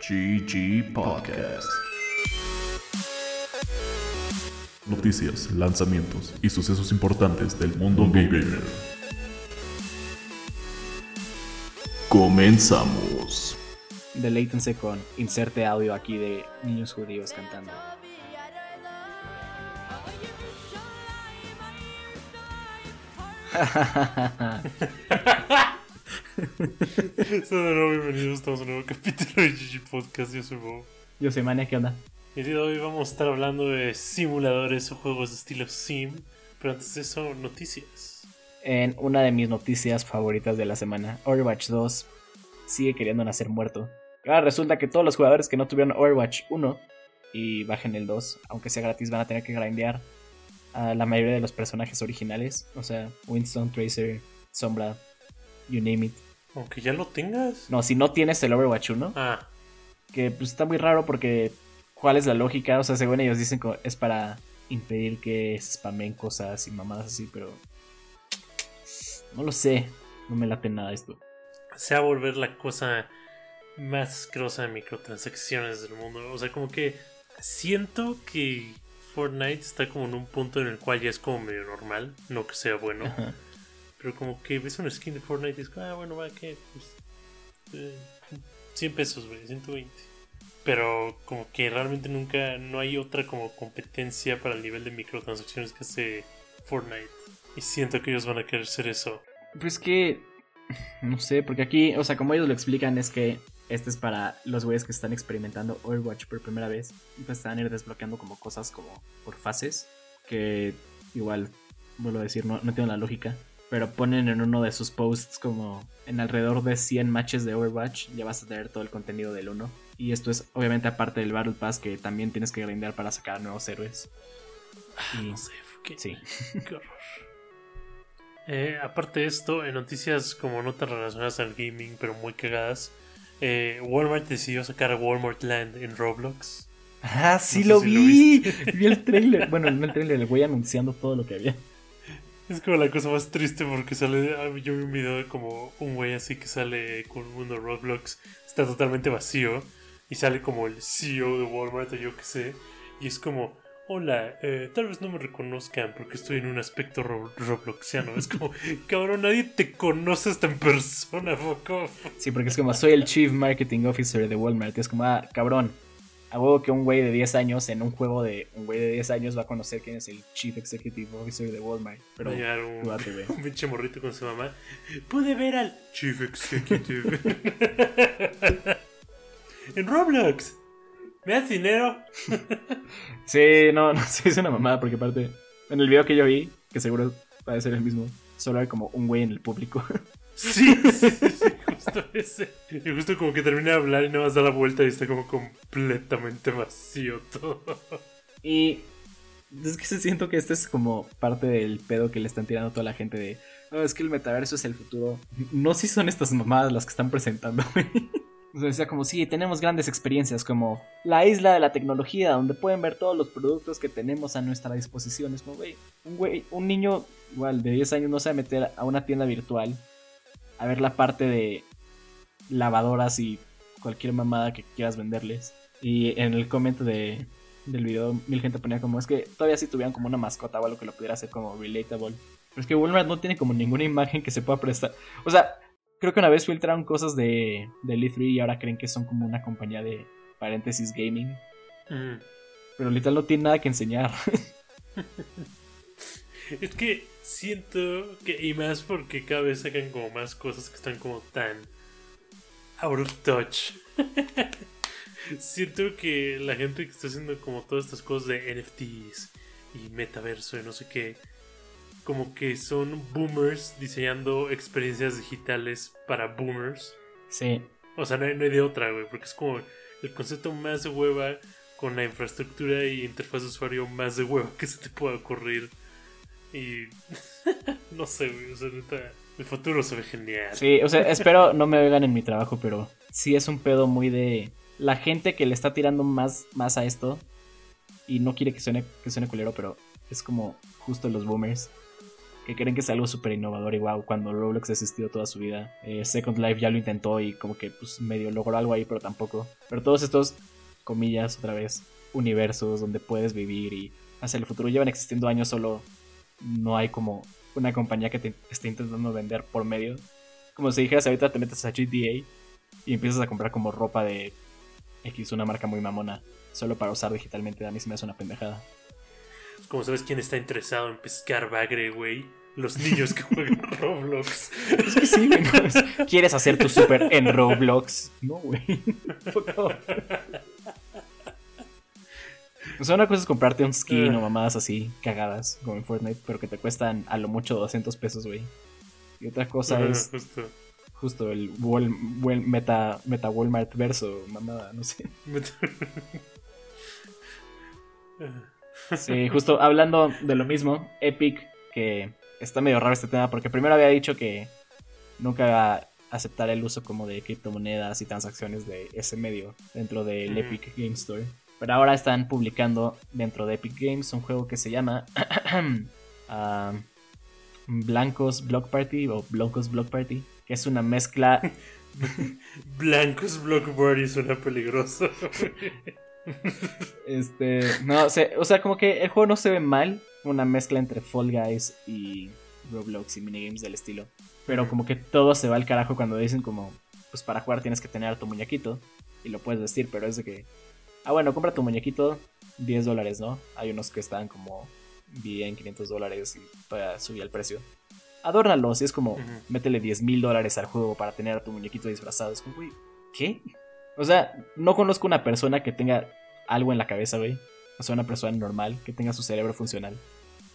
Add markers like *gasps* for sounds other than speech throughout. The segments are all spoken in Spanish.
GG Podcast. Noticias, lanzamientos y sucesos importantes del mundo gamer. Comenzamos. Deleítense con inserte audio aquí de niños judíos cantando. *laughs* *laughs* bienvenidos a un nuevo capítulo de GG Podcast. Yo soy Bob. Yo soy Mania, ¿qué onda? El día de hoy vamos a estar hablando de simuladores o juegos de estilo Sim. Pero antes de eso, noticias. En una de mis noticias favoritas de la semana, Overwatch 2 sigue queriendo nacer muerto. Ahora resulta que todos los jugadores que no tuvieron Overwatch 1 y bajen el 2, aunque sea gratis, van a tener que grindear a la mayoría de los personajes originales. O sea, Winston, Tracer, Sombra, you name it. Aunque ya lo tengas. No, si no tienes el Overwatch 1, Ah, que pues está muy raro porque ¿cuál es la lógica? O sea, según ellos dicen que es para impedir que se spamen cosas y mamadas así, pero no lo sé, no me late nada esto. se va a volver la cosa más asquerosa de microtransacciones del mundo. O sea, como que siento que Fortnite está como en un punto en el cual ya es como medio normal. No que sea bueno. Ajá. Pero como que ves una skin de Fortnite y es como, ah, bueno, va, que pues, eh, 100 pesos, güey, 120. Pero como que realmente nunca, no hay otra como competencia para el nivel de microtransacciones que hace Fortnite. Y siento que ellos van a querer ser eso. Pues que no sé, porque aquí, o sea, como ellos lo explican es que este es para los güeyes que están experimentando Overwatch por primera vez. Y pues están ir desbloqueando como cosas como por fases. Que igual, vuelvo a decir, no, no tienen la lógica. Pero ponen en uno de sus posts como en alrededor de 100 matches de Overwatch. Ya vas a tener todo el contenido del 1. Y esto es obviamente aparte del Battle Pass que también tienes que grindear para sacar nuevos héroes. Y, No sé, ¿qué? sí. *laughs* Qué horror. Eh, aparte de esto, en noticias como no tan relacionadas al gaming, pero muy cagadas, eh, Walmart decidió sacar Walmart Land en Roblox. Ah, sí No lo vi. vi el trailer. Bueno, no el trailer, el güey anunciando todo lo que había. Es como la cosa más triste porque sale. ah, Yo vi un video de como un güey así que sale con un mundo Roblox, está totalmente vacío y sale como el CEO de Walmart o yo que sé, y es como. Hola, eh, tal vez no me reconozcan porque estoy en un aspecto ro- robloxiano. Es como, cabrón, nadie te conoce hasta en persona, off. Sí, porque es como soy el Chief Marketing Officer de Walmart. Es como, ah, cabrón. A huevo que un güey de 10 años en un juego de un güey de 10 años va a conocer quién es el Chief Executive Officer de Walmart. Pero llegar un, date, *laughs* pinche morrito con su mamá. Pude ver al Chief Executive *laughs* en Roblox. ¿Me das dinero? *laughs* Sí, no, no, sí, es una mamada porque aparte, en el video que yo vi, que seguro va a ser el mismo, solo hay como un güey en el público. Sí, sí, justo ese. Y justo como que termina de hablar y nada más da la vuelta y está como completamente vacío todo. Y es que se siento que este es como parte del pedo que le están tirando a toda la gente de, "Oh, es que el metaverso es el futuro. No si son estas mamadas las que están presentando. O sea, decía como, sí, tenemos grandes experiencias como la isla de la tecnología, donde pueden ver todos los productos que tenemos a nuestra disposición. Es como, güey, un güey, un niño igual de 10 años no se va a meter a una tienda virtual a ver la parte de lavadoras y cualquier mamada que quieras venderles. Y en el comentario de, del video, mil gente ponía como, es que todavía si tuvieran como una mascota o algo que lo pudiera hacer como relatable. Pero es que Walmart no tiene como ninguna imagen que se pueda prestar. O sea, creo que una vez filtraron cosas de, del E3 y ahora creen que son como una compañía de paréntesis gaming. Mm. Pero literal no tiene nada que enseñar. *laughs* Es que siento que, y más porque cada vez sacan como más cosas que están como tan out of touch. siento que la gente que está haciendo como todas estas cosas de NFTs y metaverso y no sé qué, como que son boomers diseñando experiencias digitales para boomers. sí. O sea, no hay, no hay de otra, güey, porque es como el concepto más de hueva con la infraestructura y interfaz de usuario más de hueva que se te pueda ocurrir. Y *laughs* no sé, güey, o sea, neta, el futuro se ve genial. Sí, o sea, espero no me oigan en mi trabajo, pero sí es un pedo muy de la gente que le está tirando más, más a esto y no quiere que suene, que suene culero, pero es como justo los boomers que creen que es algo súper innovador y wow, cuando Roblox ha existido toda su vida. Eh, Second Life ya lo intentó y como que pues medio logró algo ahí, pero tampoco. Pero todos estos, comillas, otra vez, universos donde puedes vivir y hacia el futuro llevan existiendo años, solo no hay como una compañía que te esté intentando vender por medio. Como si dijeras ahorita te metes a GTA y empiezas a comprar como ropa de X, una marca muy mamona, solo para usar digitalmente. A mí se me hace una pendejada. Como sabes quién está interesado en pescar bagre, güey. Los niños que *laughs* juegan Roblox. Es que sí, güey. no, ¿Quieres hacer tu super en Roblox? No, güey. *laughs* O sea, una cosa es comprarte un skin o mamadas así, cagadas, como en Fortnite, pero que te cuestan a lo mucho 200 pesos, güey. Y otra cosa es justo. justo el Wal- Wal- meta, meta Walmart verso, mamada, no sé. Sí, justo hablando de lo mismo, Epic, que está medio raro este tema, porque primero había dicho que nunca aceptar el uso como de criptomonedas y transacciones de ese medio dentro del. Epic Game Store. Pero ahora están publicando dentro de Epic Games un juego que se llama *clears throat* ah, Blancos Block Party o Blancos Block Party, que es una mezcla *laughs* Blancos Block Party suena peligroso. *laughs* Este, no, sé, o sea, como que el juego no se ve mal, una mezcla entre Fall Guys y Roblox y minigames del estilo. Pero como que todo se va al carajo cuando dicen como, pues para jugar tienes que tener a tu muñequito y lo puedes vestir, pero es de que, ah bueno, compra tu muñequito, 10 dólares, ¿no? Hay unos que están como bien 500 dólares y todavía subía el precio. Adórnalos y es como, Ujú. métele 10 mil dólares al juego para tener a tu muñequito disfrazado. Es como, güey, ¿qué? O sea, no conozco una persona que tenga algo en la cabeza, güey. O sea, una persona normal que tenga su cerebro funcional.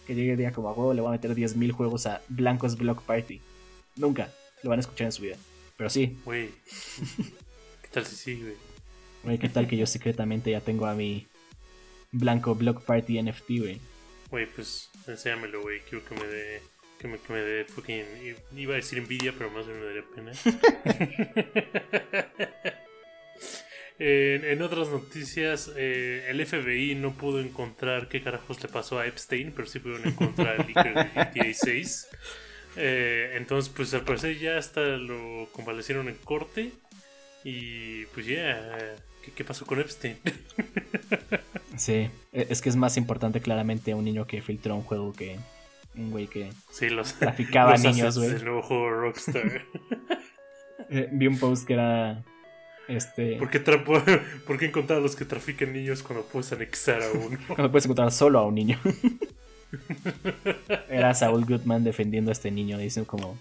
Que llegue y diga como a huevo, le voy a meter 10.000 juegos a Blancos Block Party. Nunca lo van a escuchar en su vida. Pero sí, Güey. *laughs* ¿Qué tal si sí, güey? Güey, ¿qué tal que yo secretamente ya tengo a mi Blanco Block Party NFT, güey? Güey, pues enséñamelo, güey. Quiero que me dé. Que me, que me dé fucking. Iba a decir envidia, pero más bien me daría pena. *laughs* en, en otras noticias, eh, el FBI no pudo encontrar qué carajos le pasó a Epstein, pero sí pudieron encontrar el leaker de GTA 6. Eh, entonces, pues al parecer ya hasta lo convalecieron en corte. Y pues ya, ¿qué, qué pasó con Epstein? *laughs* Sí, e- es que es más importante claramente un niño que filtró un juego que un güey que sí, los, traficaba los niños, güey. del nuevo juego Rockstar. *laughs* Eh, vi un post que era este ¿Por qué, *laughs* ¿Por qué encontrar a los que trafican niños cuando puedes anexar a uno? cuando puedes encontrar solo a un niño. Era Saul Goodman defendiendo a este niño, dicen como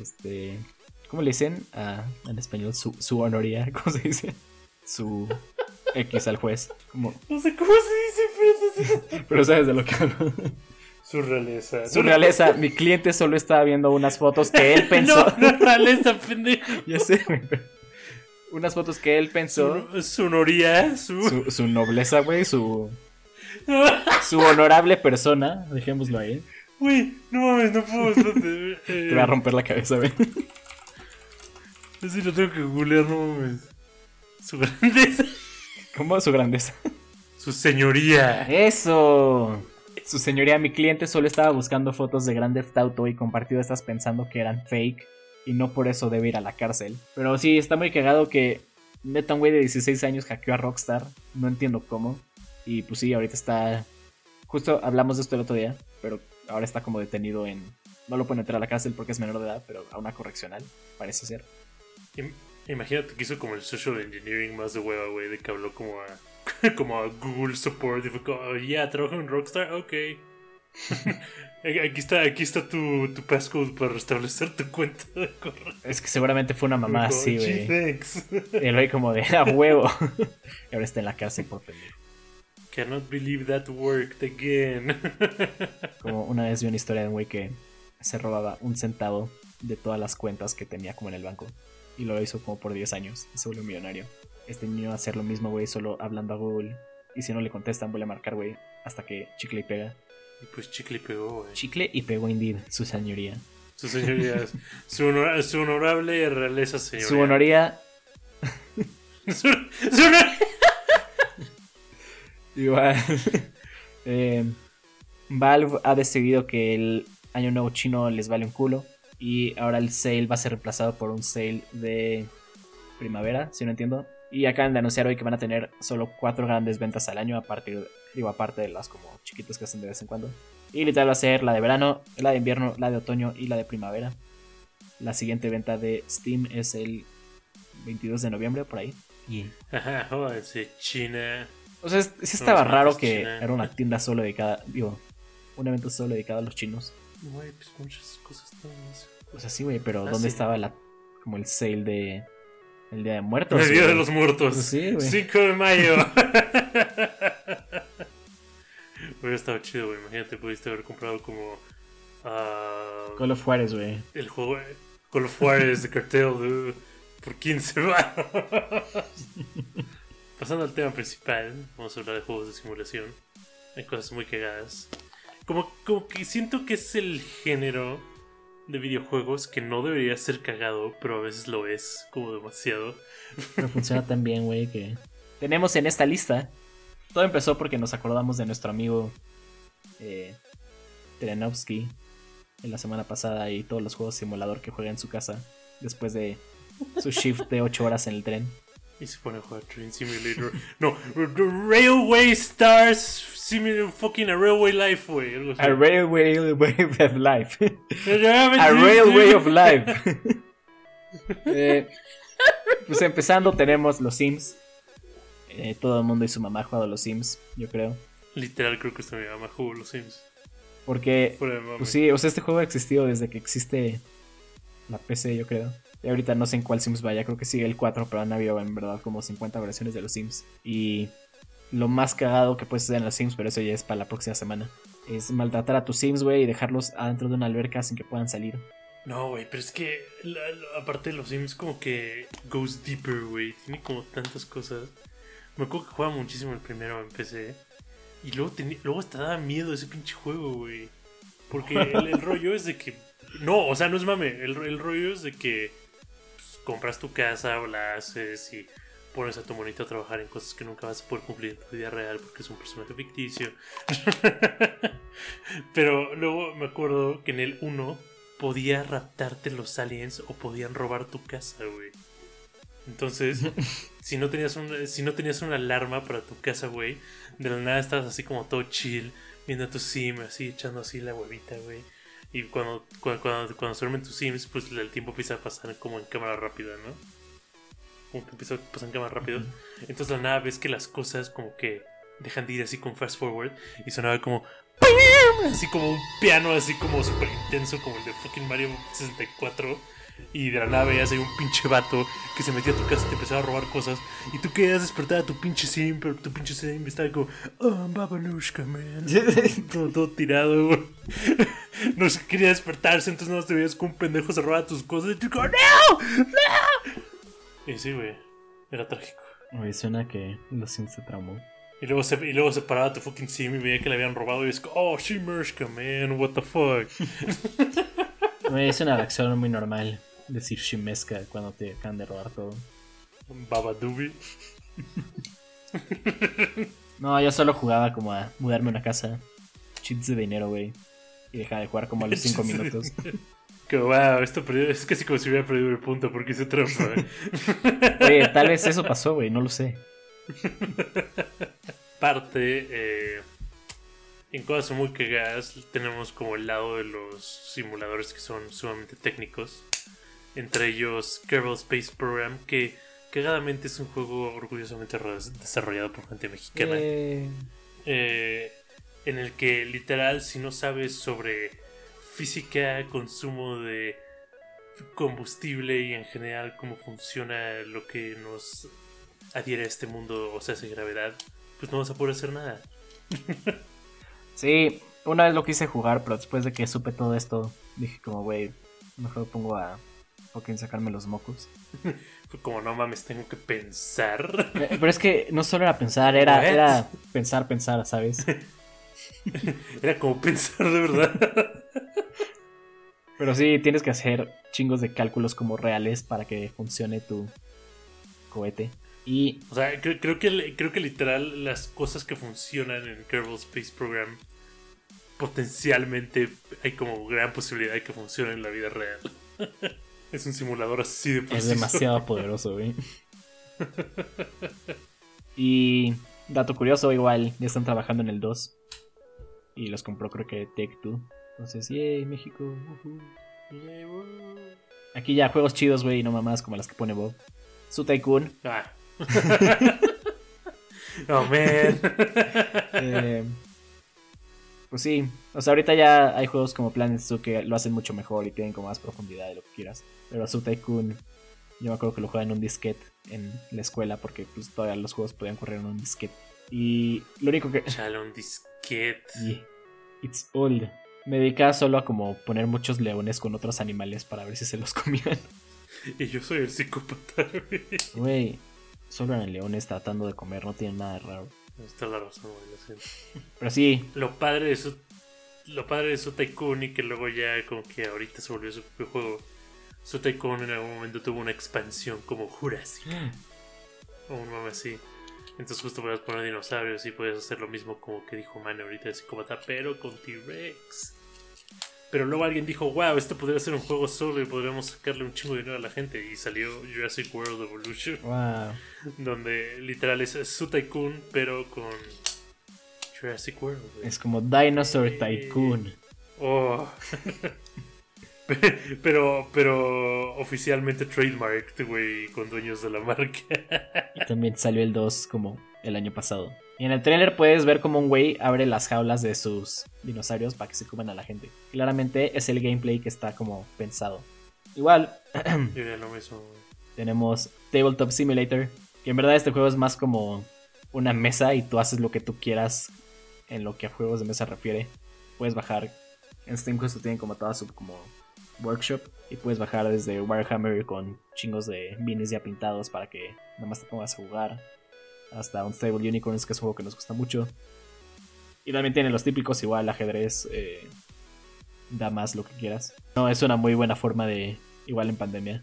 este ¿cómo le dicen? Ah, en español su, su honoría, ¿cómo se dice? Su X al juez, como No sé cómo se dice, pero pero sabes de lo que hablo. Su realeza. Su realeza, mi cliente solo estaba viendo unas fotos que él *laughs* pensó. No, no, realeza, pendejo. Ya sé, Unas fotos que él pensó. Su, su honoría, su... Su, su nobleza, güey, su, *laughs* su honorable persona, dejémoslo ahí. Güey, no mames, no puedo. Te va a romper la cabeza, güey. Sí, lo tengo que googlear, no mames. Su grandeza. ¿Cómo su grandeza? Su señoría. Eso. Su señoría, mi cliente solo estaba buscando fotos de Grand Theft Auto y compartió estas pensando que eran fake y no por eso debe ir a la cárcel. Pero sí, está muy cagado que neta un güey de 16 años hackeó a Rockstar. No entiendo cómo. Y pues sí, ahorita está... Justo hablamos de esto el otro día, pero ahora está como detenido en... No lo pueden entrar a la cárcel porque es menor de edad, pero a una correccional, parece ser. Im- Imagínate que hizo como el social engineering más de hueva, güey, de que habló como a, *laughs* como a Google Support y fue como, oh, ya, trabajo en Rockstar, ok. *laughs* aquí está, aquí está tu, tu passcode para restablecer tu cuenta de correo. Es que seguramente fue una mamá Como, así, "Gee, güey. thanks. *laughs* El güey como de a huevo. y ahora está en la cárcel por pendejo. Cannot believe that worked again. Como una vez vi una historia de un güey que se robaba un centavo de todas las cuentas que tenía como en el banco. Y lo hizo como por 10 años y se volvió millonario. Este niño va a hacer lo mismo, güey, solo hablando a Google. Y si no le contestan, vuelve a marcar, güey, hasta que chicle y pega. y pues chicle y pegó, güey. Chicle y pegó indeed, su señoría. Su señoría, su, honor- su honorable realeza señoría. Su honoría, *laughs* Su, su honor- igual. *laughs* eh, Valve ha decidido que el Año Nuevo Chino les vale un culo. Y ahora el sale va a ser reemplazado por un sale de primavera, si no entiendo. Y acaban de anunciar hoy que van a tener solo cuatro grandes ventas al año, aparte, digo, aparte de las como chiquitas que hacen de vez en cuando. Y literal va a ser la de verano, la de invierno, la de otoño y la de primavera. La siguiente venta de Steam es el 22 de noviembre, por ahí. Ajá, *laughs* jódanse, China. o sea, sí estaba raro que China. era una tienda solo dedicada, digo, un evento solo dedicado a los chinos. Güey, pues muchas cosas tenemos. O sea, sí, güey, pero Ah, ¿dónde sí. estaba la como el sale de el Día de Muertos? El Día de los Muertos. Sí, güey. 5 de mayo. *laughs* Hubiera estado chido, güey. Imagínate, pudiste haber comprado como. ah, Call of Juárez, güey. el juego eh, Call of Juarez de cartel de, por 15 baros. *laughs* Pasando al tema principal, vamos a hablar de juegos de simulación. Hay cosas muy cagadas. Como, como que siento que es el género de videojuegos que no debería ser cagado, pero a veces lo es, como demasiado. Pero funciona tan bien, güey, que tenemos en esta lista. Todo empezó porque nos acordamos de nuestro amigo eh, Telenovsky en la semana pasada y todos los juegos simulador que juega en su casa después de su shift de 8 horas en el tren. Y se pone a jugar Train Simulator. no, Railway Stars Simulator, fucking a Railway Life, güey. algo así. A Railway of Life. *laughs* A Railway of Life. *laughs* Eh, pues empezando tenemos los Sims. Eh, todo el mundo y su mamá ha jugado a los Sims, yo creo. Literal, creo que esta mi mamá jugó los Sims. Porque. Pues sí, o sea, este juego ha existido desde que existe la PC, yo creo. Y ahorita no sé en cuál Sims vaya, creo que sigue el 4, pero han habido en verdad como 50 versiones de los Sims. Y lo más cagado que puedes hacer en los Sims, pero eso ya es para la próxima semana, es maltratar a tus Sims, güey, y dejarlos adentro de una alberca sin que puedan salir. No, güey, pero es que la- la- aparte de los Sims, como que goes deeper, güey. Tiene como tantas cosas. Me acuerdo que jugaba muchísimo el primero en PC. Y luego, tenía, luego hasta daba miedo ese pinche juego, güey. Porque el, el *laughs* rollo es de que. No, o sea, no es mame. El, el rollo es de que pues, compras tu casa o la haces y pones a tu monito a trabajar en cosas que nunca vas a poder cumplir en tu vida real porque es un personaje ficticio. *laughs* Pero luego me acuerdo que en el 1 podía raptarte los aliens o podían robar tu casa, güey. Entonces, *laughs* si no tenías un, si no tenías una alarma para tu casa, güey, de la nada estabas así como todo chill, viendo a tu sim, así echando así la huevita, güey. Y cuando, cuando, cuando, cuando se duermen tus sims, pues el tiempo empieza a pasar como en cámara rápida, ¿no? Como que empieza a pasar en cámara rápida. Entonces la nada ves que las cosas como que dejan de ir así con fast forward y sonaba como así como un piano así como súper intenso como el de fucking Mario 64 y de la nada veías ahí un pinche vato que se metía a tu casa y te empezaba a robar cosas. Y tú querías despertar a tu pinche sim pero tu pinche sim estaba como oh babalushka man *laughs* todo, todo tirado güey. *laughs* no se quería despertarse entonces no te veías como un pendejo se robaba tus cosas y tú como no no y sí güey era trágico Güey, suena que Sims se traumó. y luego, se, y luego se paraba tu fucking sim y veía que le habían robado y es como, oh, Shimmershka, man, what the fuck. *laughs* Güey, es una reacción muy normal decir Shimeska cuando te acaban de robar todo. Babadoobie. *laughs* No, yo solo jugaba como a mudarme a una casa, cheats de dinero, güey. Y dejaba de jugar como a los *laughs* 5 Cheats de minutos. Wow, esto perdió- es casi como si hubiera perdido el punto porque hice trampa. *laughs* Oye, tal vez eso pasó, güey, no lo sé. *laughs* Parte, eh, en cosas muy cagadas, tenemos como el lado de los simuladores que son sumamente técnicos. Entre ellos Kerbal Space Program, que cagadamente es un juego orgullosamente desarrollado por gente mexicana. Eh, eh, en el que literal si no sabes sobre física, consumo de combustible y en general cómo funciona lo que nos adhiere a este mundo, o sea, hace gravedad, pues no vas a poder hacer nada. *laughs* Sí, una vez lo quise jugar, pero después de que supe todo esto, dije como, güey, mejor pongo a fucking sacarme los mocos. *laughs* Como, no mames, tengo que pensar. *laughs* Pero es que no solo era pensar, era, What? era pensar, pensar, ¿sabes? *laughs* Era como pensar de verdad. Pero sí, tienes que hacer chingos de cálculos como reales para que funcione tu cohete. Y O sea, creo, creo que, creo que literal las cosas que funcionan en Kerbal Space Program potencialmente hay como gran posibilidad de que funcione en la vida real. *laughs* es un simulador así de Es preciso. demasiado poderoso, güey. Y dato curioso, igual, ya están trabajando en el 2. Y los compró creo que Take Two. Entonces, yay, México. Aquí ya juegos chidos, güey, no mamás como las que pone Bob. Su Tycoon. Ah. *laughs* oh, man. eh, pues sí, o sea, ahorita ya hay juegos como Planet Zoo que lo hacen mucho mejor y tienen como más profundidad de lo que quieras. Pero Su Tycoon, yo me acuerdo que lo jugaba en un disquete en la escuela porque pues todavía los juegos podían correr en un disquete. Y lo único que... Chale, un disquete. Yeah, It's old. Me dedicaba solo a como poner muchos leones con otros animales para ver si se los *laughs* comían. Y yo soy el psicópata, güey. Solo eran leones tratando de comer, no tienen nada de raro. Está la razón, güey. Pero sí, Lo padre de su. Lo padre de su Tycoon y que luego ya como que ahorita se volvió su propio juego. Su Tycoon en algún momento tuvo una expansión como Jurassic *gasps* o un mame así. Entonces justo puedes poner dinosaurios y puedes hacer lo mismo como que dijo Man ahorita de psicópata, pero con T-Rex. Pero luego alguien dijo, wow, esto podría ser un juego solo y podríamos sacarle un chingo de dinero a la gente. Y salió Jurassic World Evolution, wow. donde literal es su Tycoon, pero con Jurassic World. güey. Es como Dinosaur Tycoon. Oh. *laughs* Pe- *laughs* pero, pero oficialmente trademarked, güey, con dueños de la marca. Y también salió el 2 como el año pasado. Y en el trailer puedes ver como un güey abre las jaulas de sus dinosaurios para que se coman a la gente. Claramente es el gameplay que está como pensado. Igual, *clears throat* lo mismo, tenemos Tabletop Simulator. Que en verdad este juego es más como una mesa y tú haces lo que tú quieras en lo que a juegos de mesa refiere. Puedes bajar. En Steam justo tienen como toda su como workshop. Y puedes bajar desde Warhammer con chingos de minis ya pintados para que nada más te pongas a jugar. Hasta Unstable Unicorns, que es un juego que nos gusta mucho. Y también tiene los típicos, igual ajedrez, eh, damas, lo que quieras. No, es una muy buena forma de, igual en pandemia,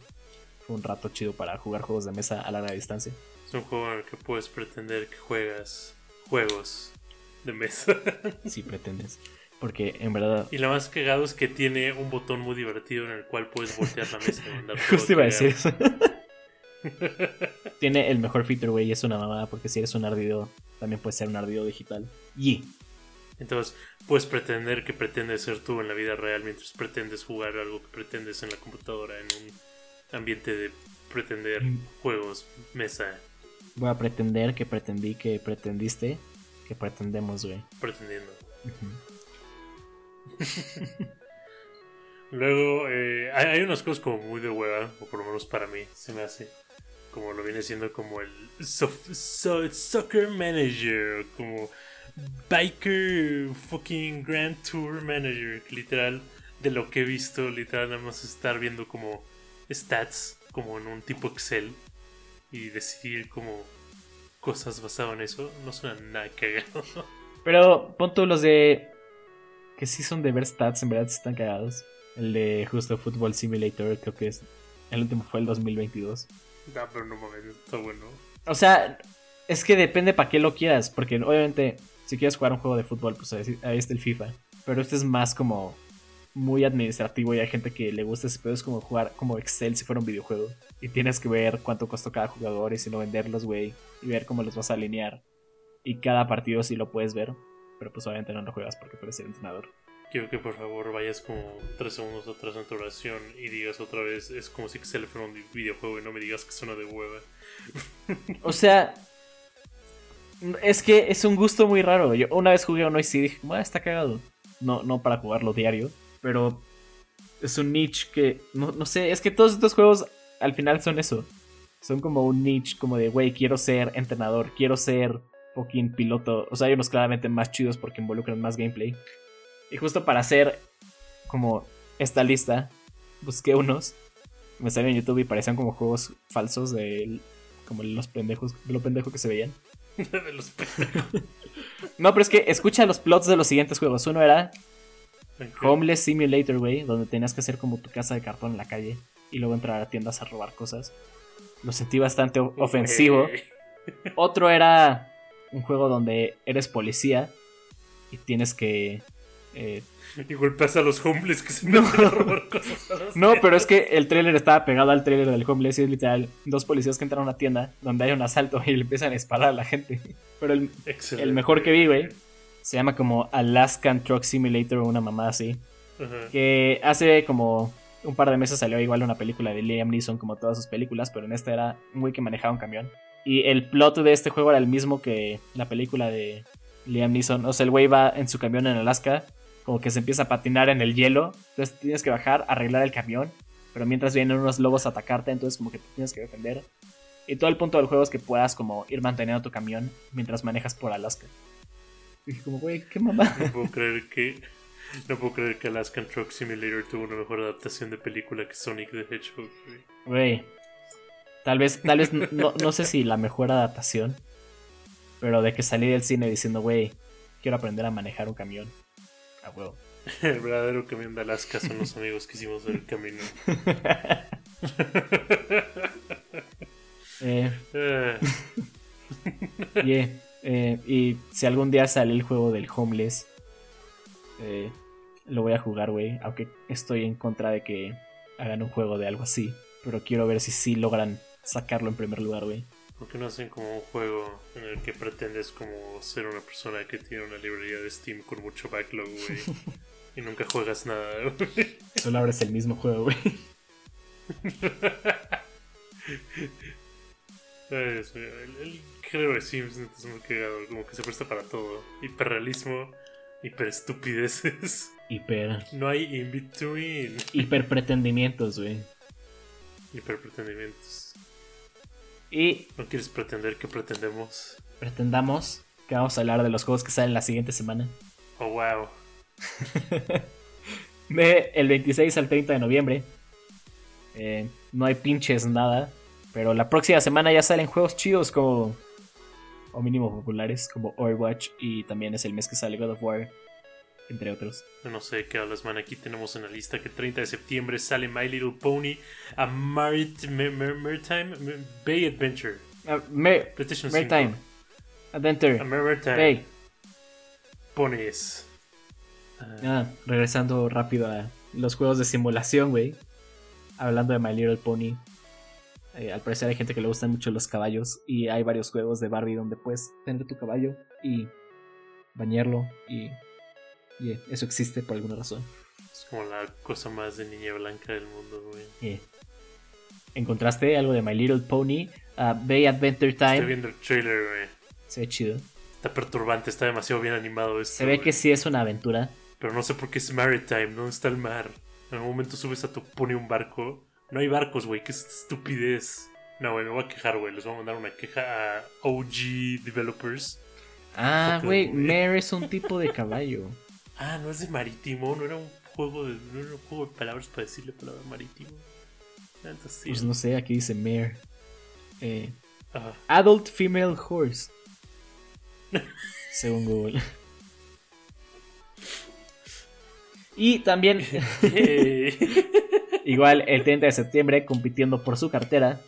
fue un rato chido para jugar juegos de mesa a larga distancia. Es un juego en el que puedes pretender que juegas juegos de mesa. *laughs* Si pretendes. Porque en verdad. y lo más cagado es que tiene un botón muy divertido en el cual puedes voltear la mesa y mandar *laughs* Justo iba a decir eso. *laughs* Tiene el mejor feature, güey, y es una mamada porque si eres un ardido, también puedes ser un ardido digital. Y Entonces, puedes pretender que pretendes ser tú en la vida real mientras pretendes jugar algo que pretendes en la computadora en un ambiente de pretender Mm. juegos mesa voy a pretender que pretendí que pretendiste que pretendemos, güey. pretendiendo. Ujú. *laughs* Luego, eh, hay, hay unas cosas como muy de hueva, o por lo menos para mí se me hace. Como lo viene siendo como el Soccer Manager, como Biker fucking Grand Tour Manager, literal, de lo que he visto, literal, nada más estar viendo como stats, como en un tipo Excel, y decidir como cosas basadas en eso, no suena nada cagado. *laughs* Pero pon tú los de. Que sí son de ver stats, en verdad están cagados. El de justo Football Simulator, creo que es. El último fue el 2022. no, pero no mames, está bueno. O sea, es que depende para qué lo quieras. Porque obviamente, si quieres jugar un juego de fútbol, pues ahí está el FIFA. Pero este es más como muy administrativo y hay gente que le gusta ese pedo. Es como jugar como Excel si fuera un videojuego. Y tienes que ver cuánto costó cada jugador y si no venderlos, güey. Y ver cómo los vas a alinear. Y cada partido sí lo puedes ver. Pero pues obviamente no lo juegas porque tú eres el entrenador. Quiero que por favor vayas como tres segundos atrás en tu oración y digas otra vez, es como si Excel fuera un videojuego y no me digas que suena de hueva. *laughs* O sea, es que es un gusto muy raro. Yo una vez jugué a Noisy y dije, "Ah, está cagado. No, no para jugarlo diario, pero es un niche que, no, no sé, es que todos estos juegos al final son eso. Son como un niche como de, güey, quiero ser entrenador, quiero ser fucking piloto. O sea, hay unos claramente más chidos porque involucran más gameplay. Y justo para hacer como esta lista, busqué unos. Me salieron en YouTube y parecían como juegos falsos de como los pendejos, de lo pendejo que se veían. *laughs* de los pe- No, pero es que escucha los plots de los siguientes juegos. Uno era. Homeless Simulator, güey, donde tenías que hacer como tu casa de cartón en la calle y luego entrar a tiendas a robar cosas. Lo sentí bastante ofensivo. *laughs* Otro era un juego donde eres policía y tienes que Eh, Y golpeas a los homeless que se meten a robar cosas. no, pero es que el tráiler estaba pegado al tráiler del homeless y es literal dos policías que entran a una tienda donde hay un asalto y le empiezan a disparar a la gente. Pero el, el mejor que vi, güey, se llama como Alaskan Truck Simulator o una mamada así. Que hace como un par de meses salió igual una película de Liam Neeson como todas sus películas, pero en esta era un güey que manejaba un camión. Y el plot de este juego era el mismo que la película de Liam Neeson. O sea, el güey va en su camión en Alaska, como que se empieza a patinar en el hielo. Entonces tienes que bajar, arreglar el camión. Pero mientras vienen unos lobos a atacarte, entonces como que te tienes que defender. Y todo el punto del juego es que puedas como ir manteniendo tu camión mientras manejas por Alaska. Y como, güey, qué mamá. No puedo creer que. No puedo creer que Alaskan Truck Simulator tuvo una mejor adaptación de película que Sonic the Hedgehog. güey. Güey. Tal vez, tal vez, no, no sé si la mejor adaptación. Pero de que salí del cine diciendo, güey, quiero aprender a manejar un camión. A huevo. *laughs* El verdadero camión de Alaska son los amigos que hicimos el camino. Eh, *laughs* Ah, yeah, eh, y si algún día sale el juego del Homeless, eh, lo voy a jugar, güey. Aunque estoy en contra de que hagan un juego de algo así. Pero quiero ver si sí logran sacarlo en primer lugar, güey. ¿Por qué no hacen como un juego en el que pretendes como ser una persona que tiene una librería de Steam con mucho backlog, güey? *laughs* y nunca juegas nada, güey. Solo abres el mismo juego, güey. *laughs* Ay, Dios mío, el, el género de Sims es muy cagado, como que se presta para todo. Hiperrealismo, hiperestupideces. *laughs* Hiper. No hay in between. Hiper pretendimientos, güey. Hiperpretendimientos. Y ¿No quieres pretender que pretendemos? pretendamos que vamos a hablar de los juegos que salen la siguiente semana. Oh, wow. *laughs* De el 26 al 30 de noviembre. Eh, no hay pinches nada. Pero la próxima semana ya salen juegos chidos como. O mínimo populares como Overwatch. Y también es el mes que sale God of War. Entre otros. No sé qué hablas, man. Aquí tenemos en la lista que el 30 de septiembre sale My Little Pony a Marit Mar- Mar- Maritime Bay Adventure. Ah, Mer- PlayStation 5. Maritime. Adventure. A Maritime Hey. Ponies. Ah, Ah, regresando rápido a los juegos de simulación, güey. Hablando de My Little Pony. eh, al parecer hay gente que le gustan mucho los caballos. Y hay varios juegos de Barbie donde puedes tener tu caballo y bañarlo. Y, eh, eso existe por alguna razón. es como la cosa más de niña blanca del mundo, güey. Eh, ¿Encontraste algo de My Little Pony? Ah, Bay Adventure Estoy Time. viendo el trailer, güey. Se ve chido. Está perturbante, está demasiado bien animado esto. Se ve güey. que sí es una aventura. Pero no sé por qué es maritime, ¿dónde está el mar? En algún momento subes a tu pony un barco. No hay barcos, güey, qué estupidez. No, güey, me voy a quejar, güey. Les voy a mandar una queja a OG Developers. Ah, güey. Mare es un tipo de caballo. Ah, no es de marítimo, no era un juego de, no era un juego de palabras para decirle palabra marítimo. Entonces. Pues no sé, aquí dice Mare. Eh, Ajá. Adult Female Horse. *laughs* Según Google. Y también, Yay. *laughs* igual el 30 de septiembre, compitiendo por su cartera.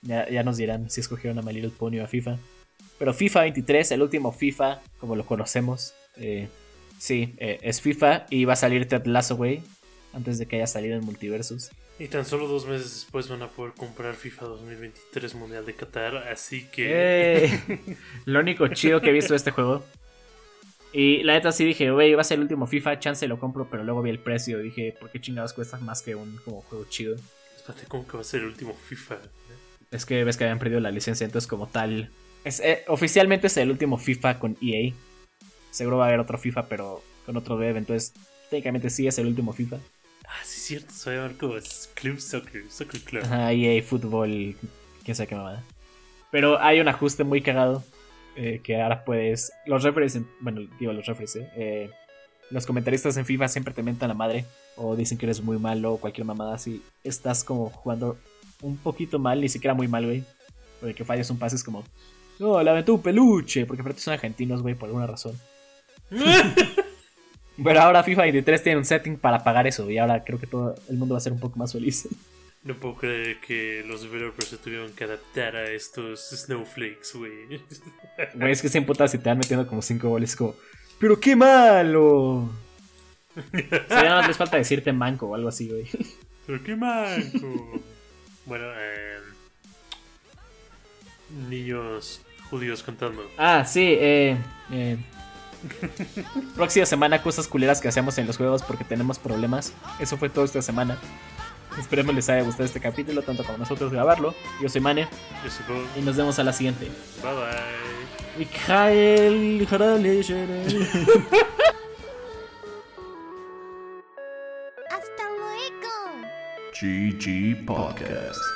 Ya, ya nos dirán si escogieron a My Little Pony o a FIFA. Pero FIFA 23, el último FIFA, como lo conocemos. eh, sí, eh, es FIFA y va a salir Ted Lasso, güey. Antes de que haya salido en Multiversus. y tan solo dos meses después van a poder comprar FIFA 2023 Mundial de Qatar, así que... Eh, *laughs* lo único chido que he visto de este juego. Y la neta sí dije, güey, va a ser el último FIFA, chance lo compro, pero luego vi el precio y dije, ¿por qué chingados cuesta más que un como juego chido? Espérate, ¿cómo que va a ser el último FIFA? Es que ves que habían perdido la licencia, entonces como tal... Es, eh, oficialmente es el último FIFA con EA. Seguro va a haber otro FIFA, pero con otro dev, entonces técnicamente sí es el último FIFA. Ah, sí, es cierto, se va a llamar como Club Soccer, Soccer Club. Ajá, EA Fútbol, quién sabe qué mamada. Pero hay un ajuste muy cagado. eh, que ahora puedes. Los referees, en- bueno, digo los referees, eh, eh, los comentaristas en FIFA siempre te mentan la madre. O dicen que eres muy malo o cualquier mamada así. Estás como jugando un poquito mal, ni siquiera muy mal, güey. Porque que falles un pase es como. No, la aventó un peluche. Porque aparte son argentinos, güey, por alguna razón. *laughs* Pero ahora FIFA 23 tiene un setting para pagar eso. Y ahora creo que todo el mundo va a ser un poco más feliz. No puedo creer que los developers se tuvieron que adaptar a estos snowflakes, güey. *laughs* Güey, es que se emputas y te van metiendo como 5 goles como, pero qué malo. *laughs* Ya nada más les falta decirte manco o algo así, güey. Pero qué manco. bueno, eh, niños judíos cantando. Ah, sí, eh, eh. Próxima semana, cosas culeras que hacemos en los juegos porque tenemos problemas. Eso fue todo esta semana. Esperemos les haya gustado este capítulo, tanto como nosotros grabarlo. Yo soy Mane Yo soy Bob. y nos vemos a la siguiente. Bye bye. Hasta luego. GG Podcast.